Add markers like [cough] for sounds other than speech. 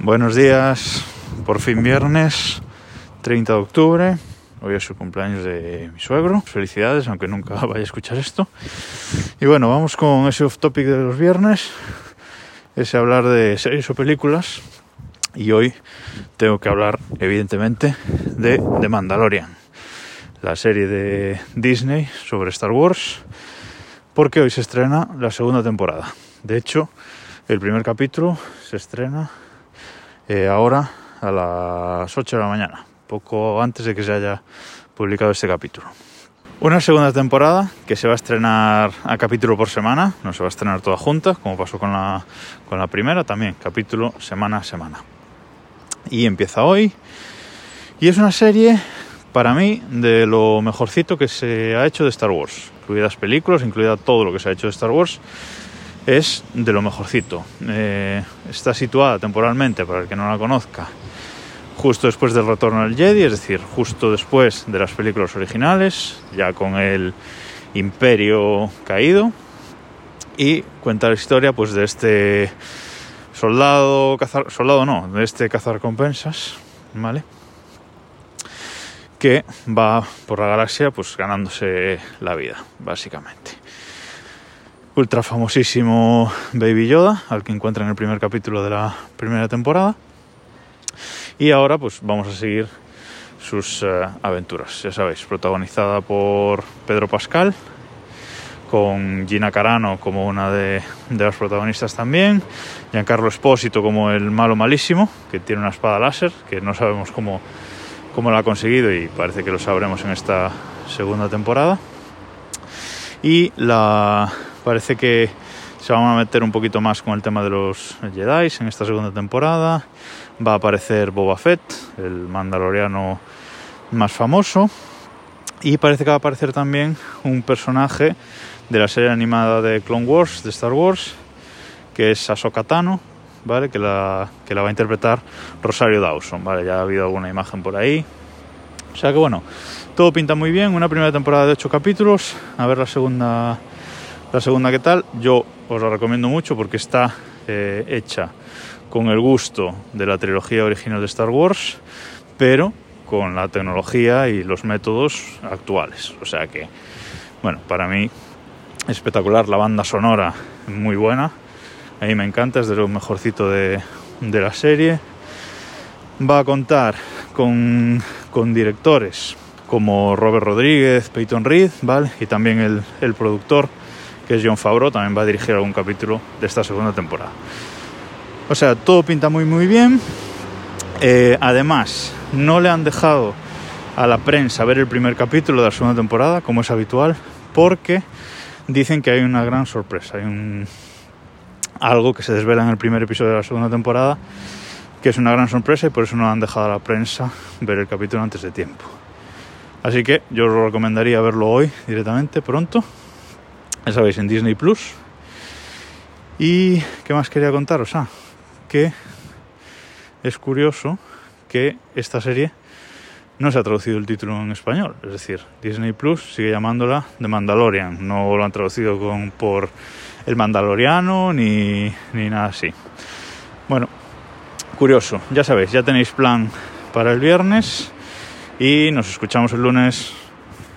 Buenos días, por fin viernes 30 de octubre. Hoy es su cumpleaños de mi suegro. Felicidades, aunque nunca [laughs] vaya a escuchar esto. Y bueno, vamos con ese off topic de los viernes. Ese hablar de series o películas. Y hoy tengo que hablar, evidentemente, de The Mandalorian. La serie de Disney sobre Star Wars. Porque hoy se estrena la segunda temporada. De hecho, el primer capítulo se estrena eh, ahora a las 8 de la mañana, poco antes de que se haya publicado este capítulo. Una segunda temporada que se va a estrenar a capítulo por semana, no se va a estrenar toda junta, como pasó con la, con la primera, también capítulo semana a semana. Y empieza hoy. Y es una serie, para mí, de lo mejorcito que se ha hecho de Star Wars, incluidas películas, incluida todo lo que se ha hecho de Star Wars es de lo mejorcito. Eh, está situada temporalmente, para el que no la conozca, justo después del retorno del Jedi, es decir, justo después de las películas originales, ya con el imperio caído, y cuenta la historia pues de este soldado, soldado no, de este cazar compensas, ¿vale? Que va por la galaxia pues ganándose la vida, básicamente ultra famosísimo Baby Yoda, al que encuentra en el primer capítulo de la primera temporada. Y ahora pues vamos a seguir sus uh, aventuras, ya sabéis, protagonizada por Pedro Pascal, con Gina Carano como una de, de las protagonistas también, Giancarlo Espósito como el malo malísimo, que tiene una espada láser, que no sabemos cómo, cómo la ha conseguido y parece que lo sabremos en esta segunda temporada. Y la, Parece que se van a meter un poquito más con el tema de los Jedi en esta segunda temporada. Va a aparecer Boba Fett, el mandaloriano más famoso. Y parece que va a aparecer también un personaje de la serie animada de Clone Wars, de Star Wars, que es Ahsoka Tano, ¿vale? Que la, que la va a interpretar Rosario Dawson, ¿vale? Ya ha habido alguna imagen por ahí. O sea que bueno, todo pinta muy bien. Una primera temporada de 8 capítulos. A ver la segunda la segunda, ¿qué tal? Yo os la recomiendo mucho porque está eh, hecha con el gusto de la trilogía original de Star Wars, pero con la tecnología y los métodos actuales. O sea que, bueno, para mí espectacular, la banda sonora muy buena, a mí me encanta, es de lo mejorcito de, la serie. Va a contar con, con, directores como Robert Rodríguez, Peyton Reed, ¿vale? Y también el, el productor que es John Favreau, también va a dirigir algún capítulo de esta segunda temporada. O sea, todo pinta muy muy bien. Eh, además, no le han dejado a la prensa ver el primer capítulo de la segunda temporada, como es habitual, porque dicen que hay una gran sorpresa, hay un... algo que se desvela en el primer episodio de la segunda temporada, que es una gran sorpresa y por eso no han dejado a la prensa ver el capítulo antes de tiempo. Así que yo os recomendaría verlo hoy directamente, pronto, ya sabéis, en Disney Plus. ¿Y qué más quería contaros? Ah, que es curioso que esta serie no se ha traducido el título en español. Es decir, Disney Plus sigue llamándola The Mandalorian. No lo han traducido con, por El Mandaloriano ni, ni nada así. Bueno, curioso. Ya sabéis, ya tenéis plan para el viernes y nos escuchamos el lunes